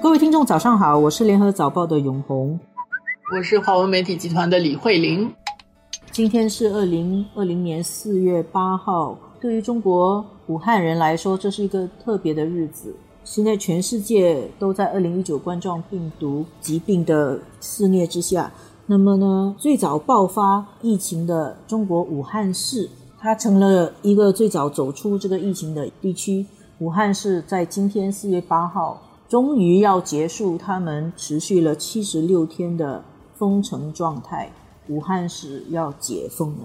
各位听众，早上好，我是联合早报的永红，我是华文媒体集团的李慧玲。今天是二零二零年四月八号，对于中国武汉人来说，这是一个特别的日子。现在全世界都在二零一九冠状病毒疾病的肆虐之下，那么呢，最早爆发疫情的中国武汉市，它成了一个最早走出这个疫情的地区。武汉市在今天四月八号。终于要结束他们持续了七十六天的封城状态，武汉市要解封了。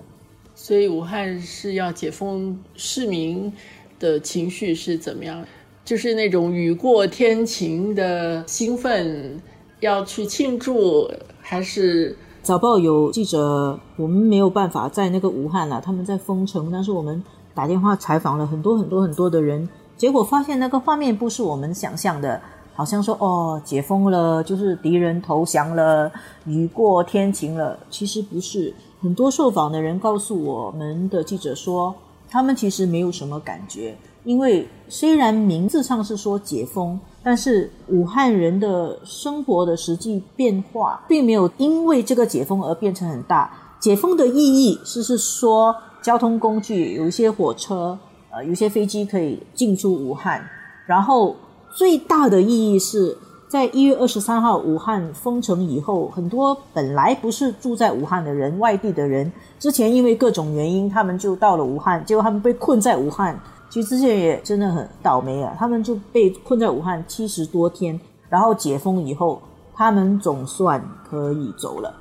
所以武汉市要解封，市民的情绪是怎么样？就是那种雨过天晴的兴奋，要去庆祝，还是早报有记者，我们没有办法在那个武汉了，他们在封城，但是我们打电话采访了很多很多很多的人，结果发现那个画面不是我们想象的。好像说哦，解封了，就是敌人投降了，雨过天晴了。其实不是，很多受访的人告诉我们的记者说，他们其实没有什么感觉，因为虽然名字上是说解封，但是武汉人的生活的实际变化并没有因为这个解封而变成很大。解封的意义是是说，交通工具有一些火车，呃，有些飞机可以进出武汉，然后。最大的意义是在一月二十三号武汉封城以后，很多本来不是住在武汉的人，外地的人，之前因为各种原因，他们就到了武汉，结果他们被困在武汉。其实之前也真的很倒霉啊，他们就被困在武汉七十多天，然后解封以后，他们总算可以走了。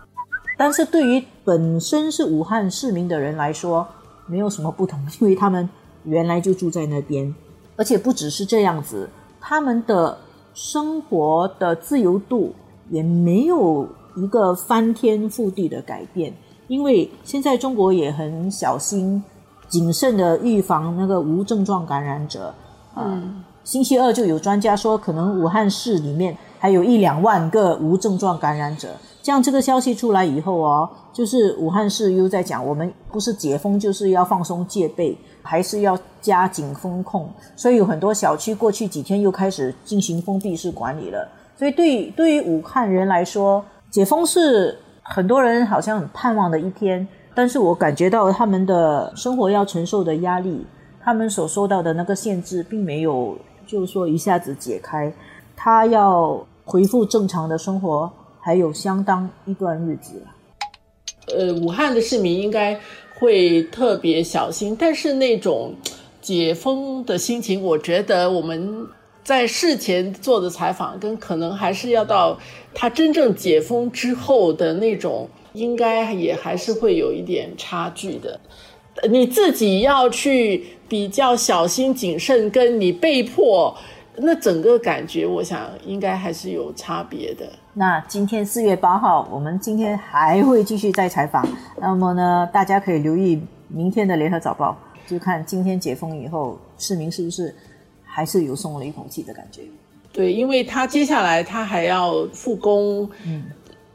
但是对于本身是武汉市民的人来说，没有什么不同，因为他们原来就住在那边，而且不只是这样子。他们的生活的自由度也没有一个翻天覆地的改变，因为现在中国也很小心谨慎的预防那个无症状感染者。嗯，星期二就有专家说，可能武汉市里面还有一两万个无症状感染者。这样这个消息出来以后哦，就是武汉市又在讲，我们不是解封就是要放松戒备，还是要加紧风控，所以有很多小区过去几天又开始进行封闭式管理了。所以对对于武汉人来说，解封是很多人好像很盼望的一天，但是我感觉到他们的生活要承受的压力，他们所受到的那个限制，并没有就是说一下子解开，他要恢复正常的生活。还有相当一段日子了。呃，武汉的市民应该会特别小心，但是那种解封的心情，我觉得我们在事前做的采访，跟可能还是要到他真正解封之后的那种，应该也还是会有一点差距的。你自己要去比较小心谨慎，跟你被迫。那整个感觉，我想应该还是有差别的。那今天四月八号，我们今天还会继续再采访。那么呢，大家可以留意明天的联合早报，就看今天解封以后，市民是不是还是有松了一口气的感觉？对，因为他接下来他还要复工，嗯，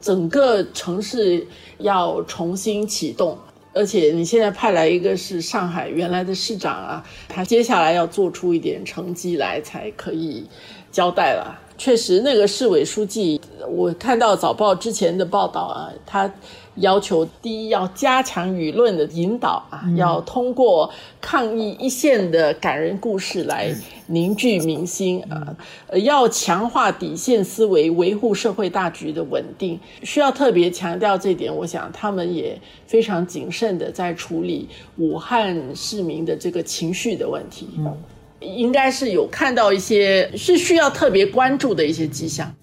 整个城市要重新启动。而且你现在派来一个是上海原来的市长啊，他接下来要做出一点成绩来才可以交代了。确实，那个市委书记，我看到早报之前的报道啊，他。要求第一要加强舆论的引导啊，要通过抗疫一线的感人故事来凝聚民心啊，要强化底线思维，维护社会大局的稳定，需要特别强调这点。我想他们也非常谨慎的在处理武汉市民的这个情绪的问题，应该是有看到一些是需要特别关注的一些迹象。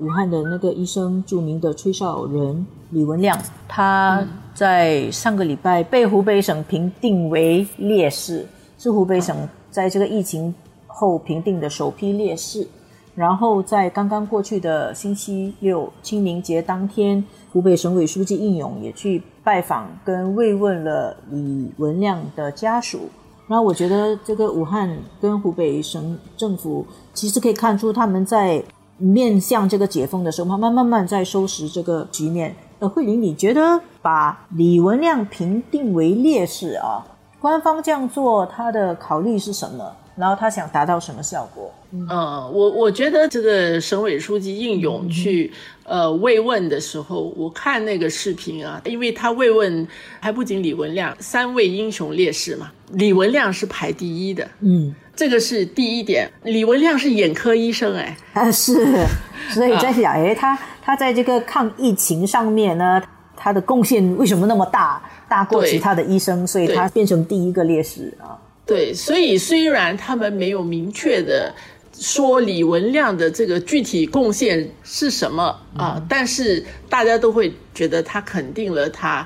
武汉的那个医生，著名的吹哨人李文亮，他在上个礼拜被湖北省评定为烈士，是湖北省在这个疫情后评定的首批烈士。然后在刚刚过去的星期六清明节当天，湖北省委书记应勇也去拜访跟慰问了李文亮的家属。然后我觉得这个武汉跟湖北省政府其实可以看出他们在。面向这个解封的时候，慢慢慢慢在收拾这个局面。呃，慧玲，你觉得把李文亮评定为烈士啊，官方这样做，他的考虑是什么？然后他想达到什么效果？嗯，我我觉得这个省委书记应勇去呃慰问的时候，我看那个视频啊，因为他慰问还不仅李文亮三位英雄烈士嘛，李文亮是排第一的，嗯，这个是第一点。李文亮是眼科医生，哎，啊是，所以在想，哎，他他在这个抗疫情上面呢，他的贡献为什么那么大，大过其他的医生，所以他变成第一个烈士啊。对，所以虽然他们没有明确的。说李文亮的这个具体贡献是什么啊？但是大家都会觉得他肯定了他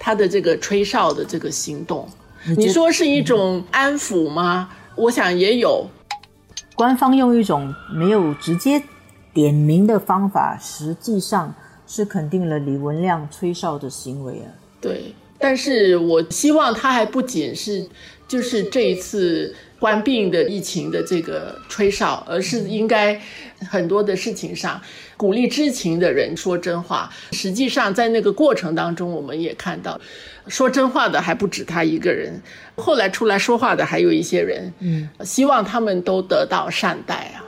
他的这个吹哨的这个行动。你说是一种安抚吗？我想也有。官方用一种没有直接点名的方法，实际上是肯定了李文亮吹哨的行为啊。对，但是我希望他还不仅是就是这一次。关病的疫情的这个吹哨，而是应该很多的事情上鼓励知情的人说真话。实际上，在那个过程当中，我们也看到，说真话的还不止他一个人，后来出来说话的还有一些人。嗯，希望他们都得到善待。